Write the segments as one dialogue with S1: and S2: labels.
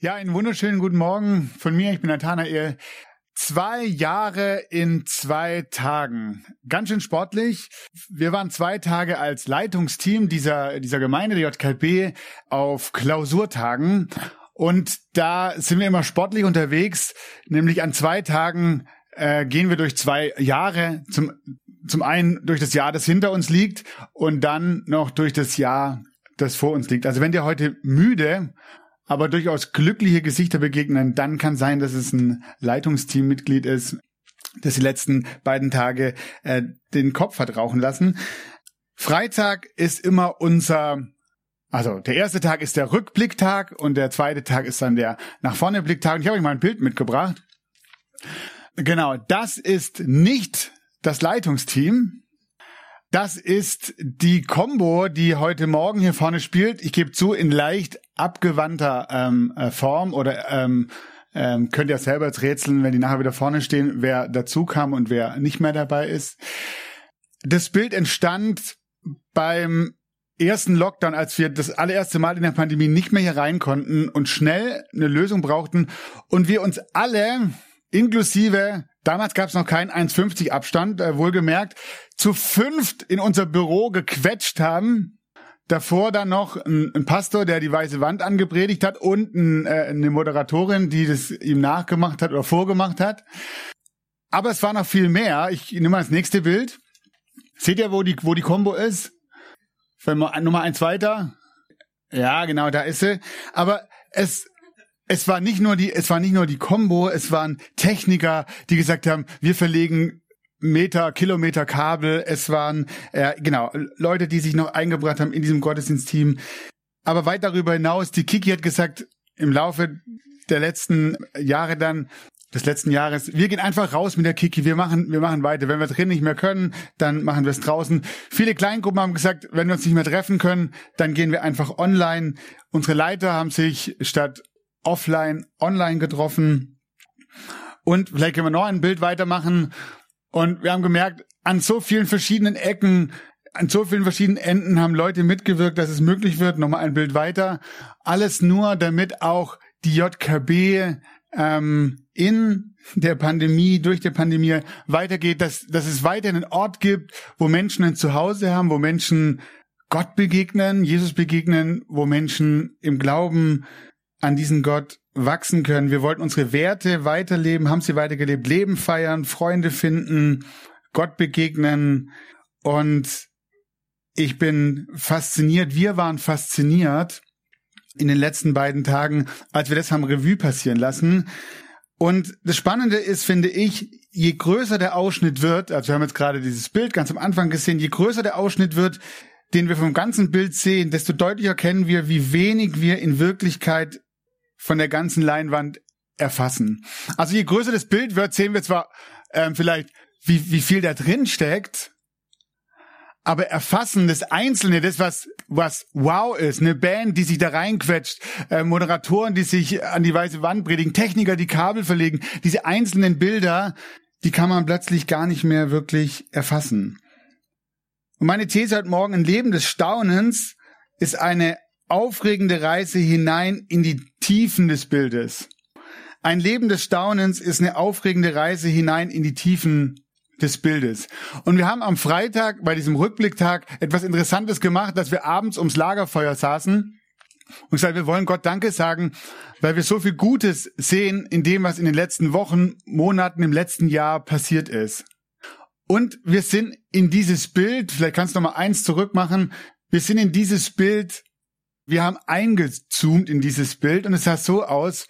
S1: Ja, einen wunderschönen guten Morgen von mir. Ich bin Nathanael. Zwei Jahre in zwei Tagen. Ganz schön sportlich. Wir waren zwei Tage als Leitungsteam dieser, dieser Gemeinde, der JKB, auf Klausurtagen. Und da sind wir immer sportlich unterwegs. Nämlich an zwei Tagen äh, gehen wir durch zwei Jahre. Zum, zum einen durch das Jahr, das hinter uns liegt und dann noch durch das Jahr, das vor uns liegt. Also wenn dir heute müde aber durchaus glückliche Gesichter begegnen, dann kann sein, dass es ein Leitungsteammitglied ist, das die letzten beiden Tage äh, den Kopf hat rauchen lassen. Freitag ist immer unser, also der erste Tag ist der Rückblicktag und der zweite Tag ist dann der nach vorne Blicktag. Und ich habe euch mal ein Bild mitgebracht. Genau, das ist nicht das Leitungsteam, das ist die Combo, die heute Morgen hier vorne spielt. Ich gebe zu, in leicht abgewandter ähm, äh, Form oder ähm, ähm, könnt ihr selber jetzt rätseln, wenn die nachher wieder vorne stehen, wer dazu kam und wer nicht mehr dabei ist. Das Bild entstand beim ersten Lockdown, als wir das allererste Mal in der Pandemie nicht mehr hier rein konnten und schnell eine Lösung brauchten und wir uns alle, inklusive Damals gab es noch keinen 1,50 Abstand, äh, wohlgemerkt, zu fünft in unser Büro gequetscht haben. Davor dann noch ein, ein Pastor, der die weiße Wand angepredigt hat und ein, äh, eine Moderatorin, die das ihm nachgemacht hat oder vorgemacht hat. Aber es war noch viel mehr. Ich nehme mal das nächste Bild. Seht ihr, wo die, wo die Combo ist? Nummer eins weiter. Ja, genau, da ist sie. Aber es, es war nicht nur die, es war nicht nur die Combo, es waren Techniker, die gesagt haben, wir verlegen Meter, Kilometer Kabel. Es waren äh, genau Leute, die sich noch eingebracht haben in diesem Gottesdienstteam. Aber weit darüber hinaus, die Kiki hat gesagt, im Laufe der letzten Jahre dann, des letzten Jahres, wir gehen einfach raus mit der Kiki, wir machen, wir machen weiter. Wenn wir drin nicht mehr können, dann machen wir es draußen. Viele Kleingruppen haben gesagt, wenn wir uns nicht mehr treffen können, dann gehen wir einfach online. Unsere Leiter haben sich statt offline, online getroffen. Und vielleicht können wir noch ein Bild weitermachen. Und wir haben gemerkt, an so vielen verschiedenen Ecken, an so vielen verschiedenen Enden haben Leute mitgewirkt, dass es möglich wird. Nochmal ein Bild weiter. Alles nur, damit auch die JKB ähm, in der Pandemie, durch die Pandemie weitergeht, dass, dass es weiter einen Ort gibt, wo Menschen ein Zuhause haben, wo Menschen Gott begegnen, Jesus begegnen, wo Menschen im Glauben an diesen Gott wachsen können. Wir wollten unsere Werte weiterleben, haben sie weitergelebt, Leben feiern, Freunde finden, Gott begegnen. Und ich bin fasziniert, wir waren fasziniert in den letzten beiden Tagen, als wir das haben Revue passieren lassen. Und das Spannende ist, finde ich, je größer der Ausschnitt wird, also wir haben jetzt gerade dieses Bild ganz am Anfang gesehen, je größer der Ausschnitt wird, den wir vom ganzen Bild sehen, desto deutlicher kennen wir, wie wenig wir in Wirklichkeit von der ganzen Leinwand erfassen. Also je größer das Bild wird, sehen wir zwar ähm, vielleicht, wie, wie viel da drin steckt, aber erfassen das Einzelne, das was was wow ist, eine Band, die sich da reinquetscht, äh, Moderatoren, die sich an die weiße Wand predigen, Techniker, die Kabel verlegen, diese einzelnen Bilder, die kann man plötzlich gar nicht mehr wirklich erfassen. Und meine These heute Morgen, ein Leben des Staunens ist eine aufregende Reise hinein in die Tiefen des Bildes. Ein Leben des Staunens ist eine aufregende Reise hinein in die Tiefen des Bildes. Und wir haben am Freitag bei diesem Rückblicktag etwas Interessantes gemacht, dass wir abends ums Lagerfeuer saßen und gesagt, wir wollen Gott Danke sagen, weil wir so viel Gutes sehen in dem, was in den letzten Wochen, Monaten, im letzten Jahr passiert ist. Und wir sind in dieses Bild, vielleicht kannst du noch mal eins zurückmachen, wir sind in dieses Bild wir haben eingezoomt in dieses Bild und es sah so aus,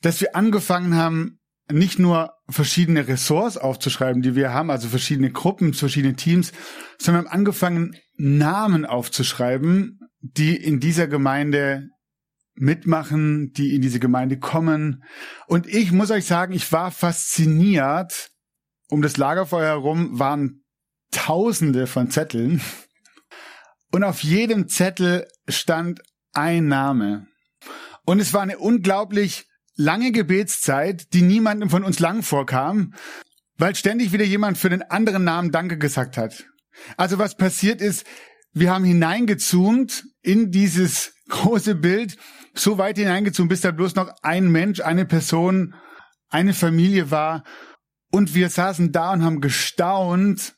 S1: dass wir angefangen haben, nicht nur verschiedene Ressorts aufzuschreiben, die wir haben, also verschiedene Gruppen, verschiedene Teams, sondern haben angefangen, Namen aufzuschreiben, die in dieser Gemeinde mitmachen, die in diese Gemeinde kommen. Und ich muss euch sagen, ich war fasziniert. Um das Lagerfeuer herum waren Tausende von Zetteln. Und auf jedem Zettel stand ein Name. Und es war eine unglaublich lange Gebetszeit, die niemandem von uns lang vorkam, weil ständig wieder jemand für den anderen Namen Danke gesagt hat. Also was passiert ist, wir haben hineingezoomt in dieses große Bild, so weit hineingezoomt, bis da bloß noch ein Mensch, eine Person, eine Familie war. Und wir saßen da und haben gestaunt,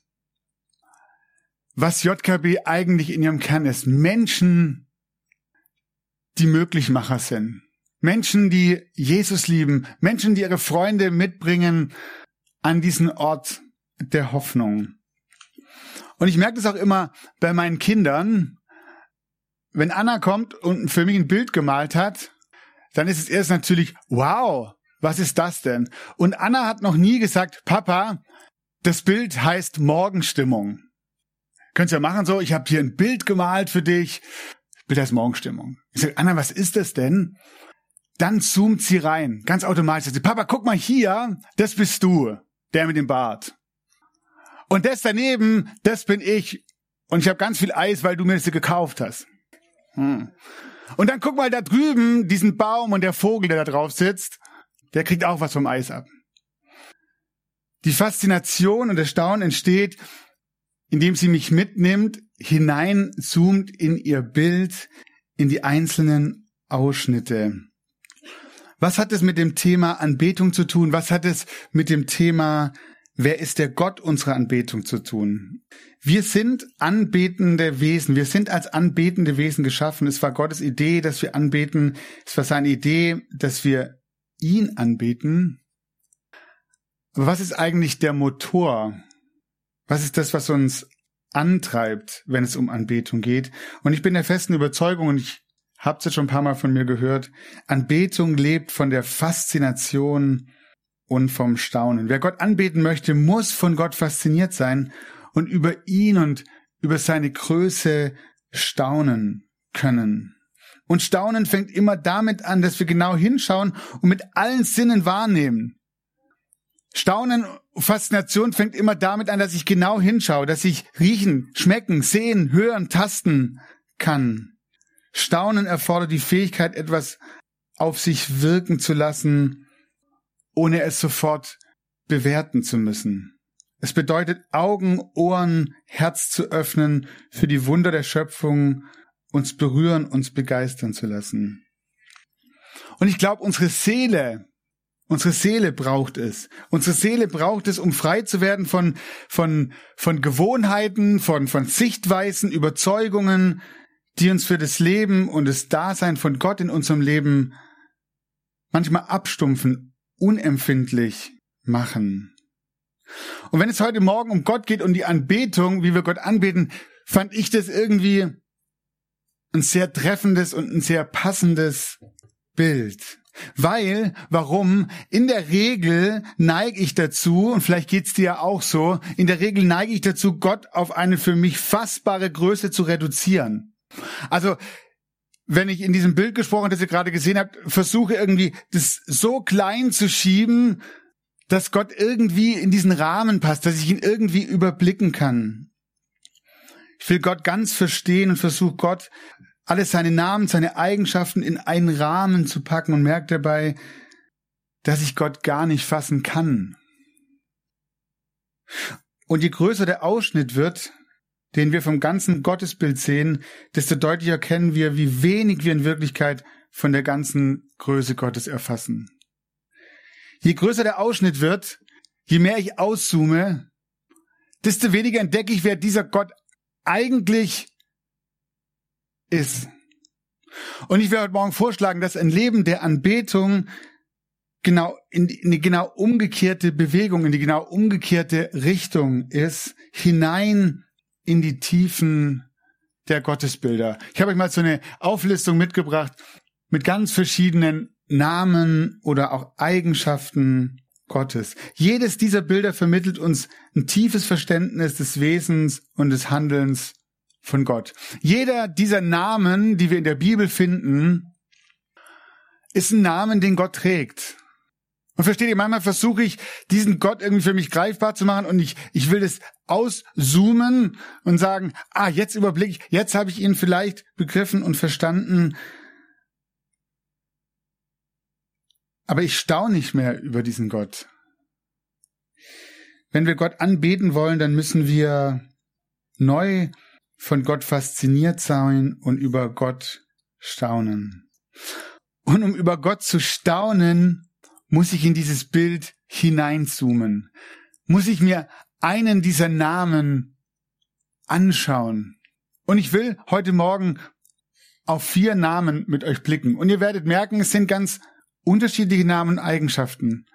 S1: was JKB eigentlich in ihrem Kern ist. Menschen, die Möglichmacher sind. Menschen, die Jesus lieben. Menschen, die ihre Freunde mitbringen an diesen Ort der Hoffnung. Und ich merke das auch immer bei meinen Kindern. Wenn Anna kommt und für mich ein Bild gemalt hat, dann ist es erst natürlich, wow, was ist das denn? Und Anna hat noch nie gesagt, Papa, das Bild heißt Morgenstimmung. Könnt's ja machen so, ich habe hier ein Bild gemalt für dich. Bild heißt Morgenstimmung. Ich sage, Anna, was ist das denn? Dann zoomt sie rein, ganz automatisch. Sie, Papa, guck mal hier, das bist du, der mit dem Bart. Und das daneben, das bin ich. Und ich habe ganz viel Eis, weil du mir das gekauft hast. Hm. Und dann guck mal da drüben, diesen Baum und der Vogel, der da drauf sitzt, der kriegt auch was vom Eis ab. Die Faszination und Erstaunen entsteht, indem sie mich mitnimmt, hineinzoomt in ihr Bild, in die einzelnen Ausschnitte. Was hat es mit dem Thema Anbetung zu tun? Was hat es mit dem Thema Wer ist der Gott unserer Anbetung zu tun? Wir sind anbetende Wesen. Wir sind als anbetende Wesen geschaffen. Es war Gottes Idee, dass wir anbeten. Es war seine Idee, dass wir ihn anbeten. Aber was ist eigentlich der Motor? Was ist das, was uns antreibt, wenn es um Anbetung geht? Und ich bin der festen Überzeugung, und ich habe es jetzt schon ein paar Mal von mir gehört, Anbetung lebt von der Faszination und vom Staunen. Wer Gott anbeten möchte, muss von Gott fasziniert sein und über ihn und über seine Größe staunen können. Und Staunen fängt immer damit an, dass wir genau hinschauen und mit allen Sinnen wahrnehmen. Staunen, Faszination fängt immer damit an, dass ich genau hinschaue, dass ich riechen, schmecken, sehen, hören, tasten kann. Staunen erfordert die Fähigkeit, etwas auf sich wirken zu lassen, ohne es sofort bewerten zu müssen. Es bedeutet Augen, Ohren, Herz zu öffnen für die Wunder der Schöpfung, uns berühren, uns begeistern zu lassen. Und ich glaube, unsere Seele, unsere Seele braucht es. Unsere Seele braucht es, um frei zu werden von, von, von Gewohnheiten, von, von Sichtweisen, Überzeugungen, die uns für das Leben und das Dasein von Gott in unserem Leben manchmal abstumpfen, unempfindlich machen. Und wenn es heute Morgen um Gott geht und die Anbetung, wie wir Gott anbeten, fand ich das irgendwie ein sehr treffendes und ein sehr passendes Bild. Weil, warum? In der Regel neige ich dazu, und vielleicht geht's dir ja auch so, in der Regel neige ich dazu, Gott auf eine für mich fassbare Größe zu reduzieren. Also wenn ich in diesem Bild gesprochen, das ihr gerade gesehen habt, versuche irgendwie das so klein zu schieben, dass Gott irgendwie in diesen Rahmen passt, dass ich ihn irgendwie überblicken kann. Ich will Gott ganz verstehen und versuche Gott alle seine Namen, seine Eigenschaften in einen Rahmen zu packen und merke dabei, dass ich Gott gar nicht fassen kann. Und je größer der Ausschnitt wird, den wir vom ganzen Gottesbild sehen, desto deutlicher erkennen wir, wie wenig wir in Wirklichkeit von der ganzen Größe Gottes erfassen. Je größer der Ausschnitt wird, je mehr ich auszoome, desto weniger entdecke ich, wer dieser Gott eigentlich ist. Und ich werde heute Morgen vorschlagen, dass ein Leben der Anbetung genau in, in die genau umgekehrte Bewegung, in die genau umgekehrte Richtung ist, hinein in die Tiefen der Gottesbilder. Ich habe euch mal so eine Auflistung mitgebracht mit ganz verschiedenen Namen oder auch Eigenschaften Gottes. Jedes dieser Bilder vermittelt uns ein tiefes Verständnis des Wesens und des Handelns von Gott. Jeder dieser Namen, die wir in der Bibel finden, ist ein Namen, den Gott trägt. Und versteht ihr, manchmal versuche ich, diesen Gott irgendwie für mich greifbar zu machen und ich, ich will das auszoomen und sagen, ah, jetzt überblicke ich, jetzt habe ich ihn vielleicht begriffen und verstanden. Aber ich staune nicht mehr über diesen Gott. Wenn wir Gott anbeten wollen, dann müssen wir neu von Gott fasziniert sein und über Gott staunen. Und um über Gott zu staunen, muss ich in dieses Bild hineinzoomen. Muss ich mir einen dieser Namen anschauen. Und ich will heute Morgen auf vier Namen mit euch blicken. Und ihr werdet merken, es sind ganz unterschiedliche Namen und Eigenschaften.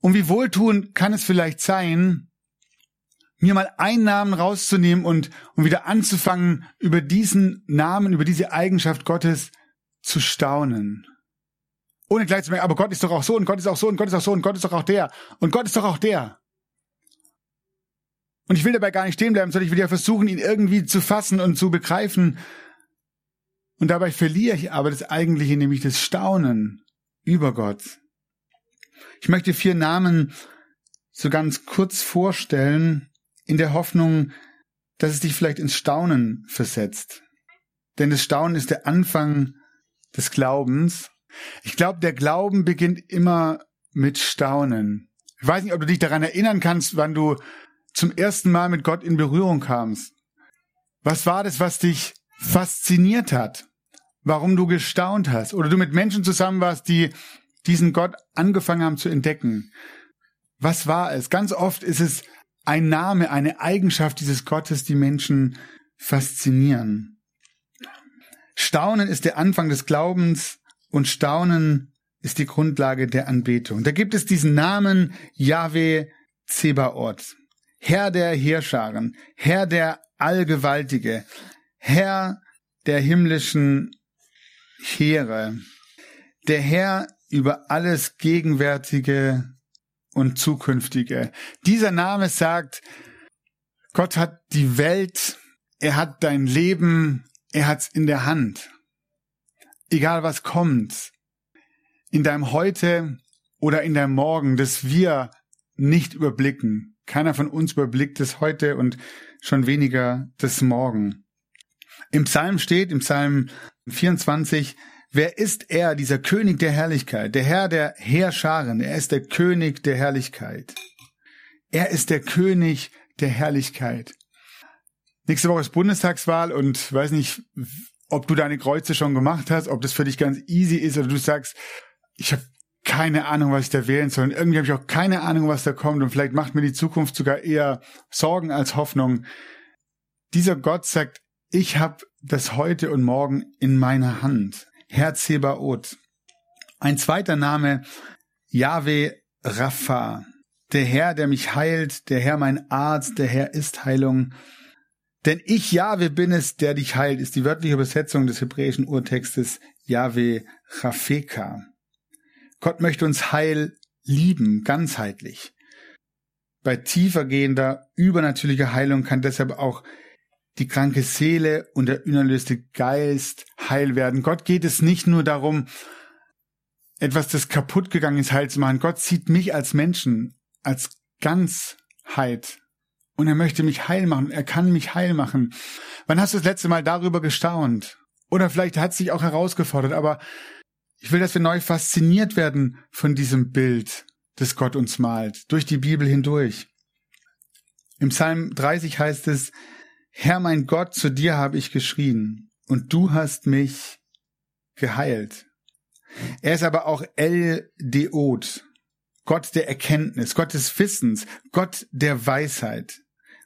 S1: Und wie wohltuend kann es vielleicht sein, mir mal einen Namen rauszunehmen und, und wieder anzufangen, über diesen Namen, über diese Eigenschaft Gottes zu staunen. Ohne gleich zu merken, aber Gott ist doch auch so und Gott ist auch so und Gott ist auch so und Gott ist doch auch der und Gott ist doch auch der. Und ich will dabei gar nicht stehen bleiben, sondern ich will ja versuchen, ihn irgendwie zu fassen und zu begreifen. Und dabei verliere ich aber das Eigentliche, nämlich das Staunen über Gott. Ich möchte vier Namen so ganz kurz vorstellen, in der Hoffnung, dass es dich vielleicht ins Staunen versetzt. Denn das Staunen ist der Anfang des Glaubens. Ich glaube, der Glauben beginnt immer mit Staunen. Ich weiß nicht, ob du dich daran erinnern kannst, wann du zum ersten Mal mit Gott in Berührung kamst. Was war das, was dich fasziniert hat? Warum du gestaunt hast? Oder du mit Menschen zusammen warst, die diesen Gott angefangen haben zu entdecken. Was war es? Ganz oft ist es ein Name, eine Eigenschaft dieses Gottes, die Menschen faszinieren. Staunen ist der Anfang des Glaubens und Staunen ist die Grundlage der Anbetung. Da gibt es diesen Namen Yahweh Zebaoth, Herr der Heerscharen, Herr der Allgewaltige, Herr der himmlischen Heere, der Herr über alles Gegenwärtige und Zukünftige. Dieser Name sagt, Gott hat die Welt, er hat dein Leben, er hat's in der Hand. Egal was kommt, in deinem Heute oder in deinem Morgen, das wir nicht überblicken. Keiner von uns überblickt das heute und schon weniger das Morgen. Im Psalm steht, im Psalm 24, Wer ist er, dieser König der Herrlichkeit, der Herr der Heerscharen? Er ist der König der Herrlichkeit. Er ist der König der Herrlichkeit. Nächste Woche ist Bundestagswahl und weiß nicht, ob du deine Kreuze schon gemacht hast, ob das für dich ganz easy ist oder du sagst, ich habe keine Ahnung, was ich da wählen soll. Und irgendwie habe ich auch keine Ahnung, was da kommt. Und vielleicht macht mir die Zukunft sogar eher Sorgen als Hoffnung. Dieser Gott sagt, ich habe das heute und morgen in meiner Hand. Herr Zebaoth. Ein zweiter Name, Yahweh Rapha. Der Herr, der mich heilt, der Herr mein Arzt, der Herr ist Heilung. Denn ich, Yahweh, bin es, der dich heilt, ist die wörtliche Übersetzung des hebräischen Urtextes Yahweh Rafeka. Gott möchte uns heil lieben, ganzheitlich. Bei tiefergehender, übernatürlicher Heilung kann deshalb auch die kranke Seele und der unerlöste Geist heil werden. Gott geht es nicht nur darum, etwas, das kaputt gegangen ist, heil zu machen. Gott sieht mich als Menschen, als Ganzheit. Und er möchte mich heil machen. Er kann mich heil machen. Wann hast du das letzte Mal darüber gestaunt? Oder vielleicht hat es dich auch herausgefordert, aber ich will, dass wir neu fasziniert werden von diesem Bild, das Gott uns malt, durch die Bibel hindurch. Im Psalm 30 heißt es, Herr mein Gott, zu dir habe ich geschrien und du hast mich geheilt. Er ist aber auch El Deot, Gott der Erkenntnis, Gott des Wissens, Gott der Weisheit.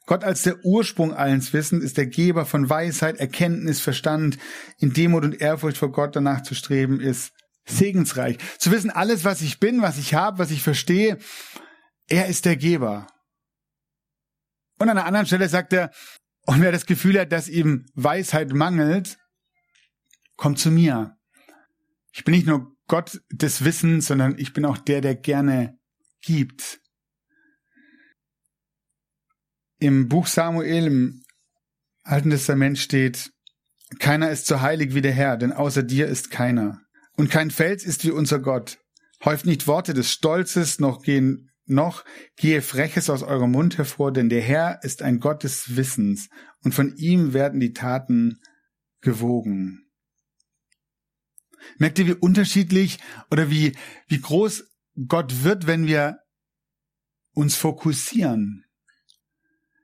S1: Gott als der Ursprung allens Wissens ist der Geber von Weisheit, Erkenntnis, Verstand. In Demut und Ehrfurcht vor Gott danach zu streben ist segensreich. Zu wissen, alles, was ich bin, was ich habe, was ich verstehe, er ist der Geber. Und an einer anderen Stelle sagt er, und wer das Gefühl hat, dass ihm Weisheit mangelt, kommt zu mir. Ich bin nicht nur Gott des Wissens, sondern ich bin auch der, der gerne gibt. Im Buch Samuel, im Alten Testament steht, keiner ist so heilig wie der Herr, denn außer dir ist keiner. Und kein Fels ist wie unser Gott. Häuft nicht Worte des Stolzes, noch gehen, noch gehe Freches aus eurem Mund hervor, denn der Herr ist ein Gott des Wissens, und von ihm werden die Taten gewogen. Merkt ihr, wie unterschiedlich oder wie, wie groß Gott wird, wenn wir uns fokussieren?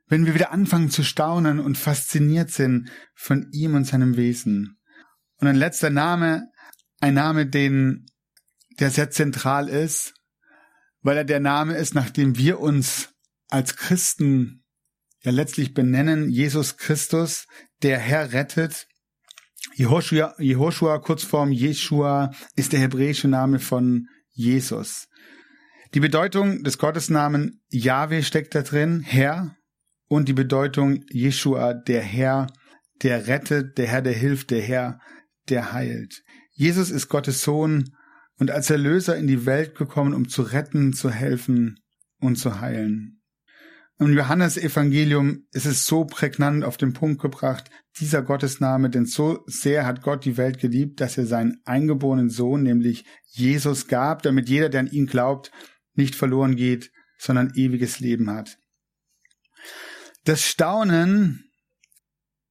S1: Wenn wir wieder anfangen zu staunen und fasziniert sind von ihm und seinem Wesen. Und ein letzter Name, ein Name, den, der sehr zentral ist, weil er der Name ist, nach dem wir uns als Christen ja letztlich benennen, Jesus Christus, der Herr rettet. Jehoshua, Jehoshua Kurzform Jeshua, ist der hebräische Name von Jesus. Die Bedeutung des Gottesnamen Yahweh steckt da drin, Herr, und die Bedeutung Jeshua, der Herr, der rettet, der Herr, der hilft, der Herr, der heilt. Jesus ist Gottes Sohn und als Erlöser in die Welt gekommen, um zu retten, zu helfen und zu heilen. Im Johannes Evangelium ist es so prägnant auf den Punkt gebracht, dieser Gottesname, denn so sehr hat Gott die Welt geliebt, dass er seinen eingeborenen Sohn, nämlich Jesus, gab, damit jeder, der an ihn glaubt, nicht verloren geht, sondern ewiges Leben hat. Das Staunen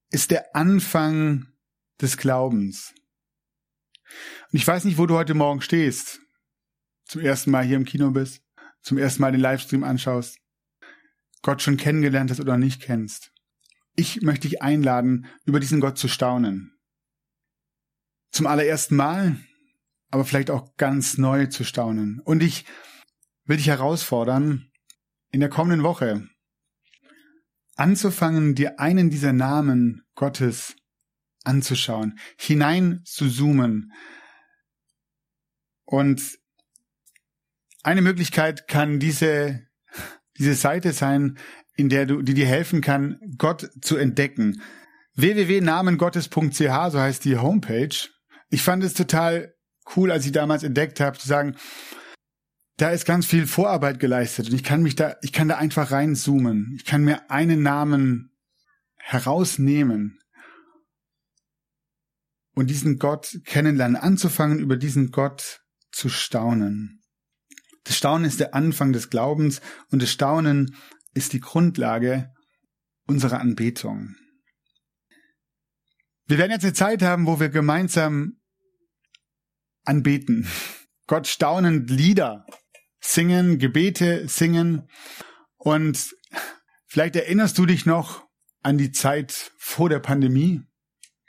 S1: ist der Anfang des Glaubens. Und ich weiß nicht, wo du heute Morgen stehst. Zum ersten Mal hier im Kino bist, zum ersten Mal den Livestream anschaust, Gott schon kennengelernt hast oder nicht kennst. Ich möchte dich einladen, über diesen Gott zu staunen. Zum allerersten Mal, aber vielleicht auch ganz neu zu staunen. Und ich will dich herausfordern, in der kommenden Woche anzufangen, dir einen dieser Namen Gottes anzuschauen, hinein zu zoomen. Und eine Möglichkeit kann diese, diese Seite sein, in der du, die dir helfen kann, Gott zu entdecken. www.namengottes.ch, so heißt die Homepage. Ich fand es total cool, als ich damals entdeckt habe, zu sagen, da ist ganz viel Vorarbeit geleistet und ich kann mich da, ich kann da einfach reinzoomen. Ich kann mir einen Namen herausnehmen und diesen Gott kennenlernen, anzufangen, über diesen Gott zu staunen. Das Staunen ist der Anfang des Glaubens und das Staunen ist die Grundlage unserer Anbetung. Wir werden jetzt eine Zeit haben, wo wir gemeinsam anbeten. Gott staunend Lieder singen, Gebete singen. Und vielleicht erinnerst du dich noch an die Zeit vor der Pandemie.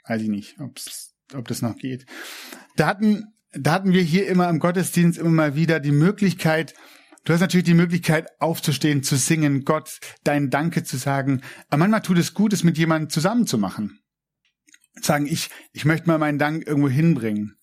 S1: Weiß ich nicht, ob's, ob das noch geht. Da hatten, da hatten wir hier immer im Gottesdienst immer mal wieder die Möglichkeit, Du hast natürlich die Möglichkeit, aufzustehen, zu singen, Gott dein Danke zu sagen. Aber manchmal tut es gut, es mit jemandem zusammen zu machen. Sagen, ich, ich möchte mal meinen Dank irgendwo hinbringen.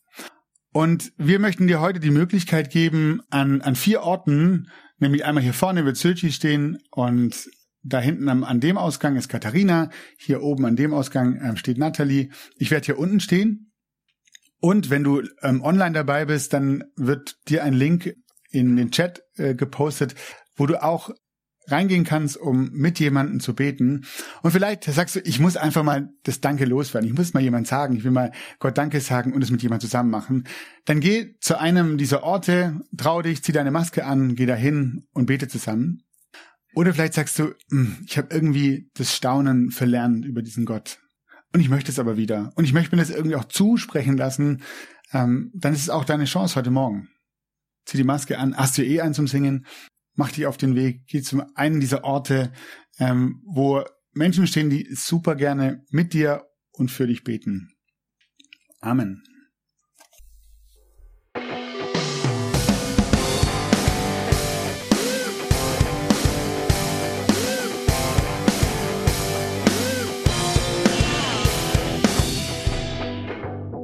S1: Und wir möchten dir heute die Möglichkeit geben, an, an vier Orten, nämlich einmal hier vorne wird Sylchi stehen und da hinten am, an dem Ausgang ist Katharina, hier oben an dem Ausgang ähm, steht Natalie. Ich werde hier unten stehen. Und wenn du ähm, online dabei bist, dann wird dir ein Link in den Chat äh, gepostet, wo du auch reingehen kannst, um mit jemandem zu beten. Und vielleicht sagst du, ich muss einfach mal das Danke loswerden. Ich muss mal jemand sagen. Ich will mal Gott Danke sagen und es mit jemandem zusammen machen. Dann geh zu einem dieser Orte, trau dich, zieh deine Maske an, geh dahin und bete zusammen. Oder vielleicht sagst du, hm, ich habe irgendwie das Staunen verlernt über diesen Gott. Und ich möchte es aber wieder. Und ich möchte mir das irgendwie auch zusprechen lassen. Ähm, dann ist es auch deine Chance heute Morgen. Zieh die Maske an, hast du eh einen zum Singen mach dich auf den Weg, geh zu einem dieser Orte, ähm, wo Menschen stehen, die super gerne mit dir und für dich beten. Amen.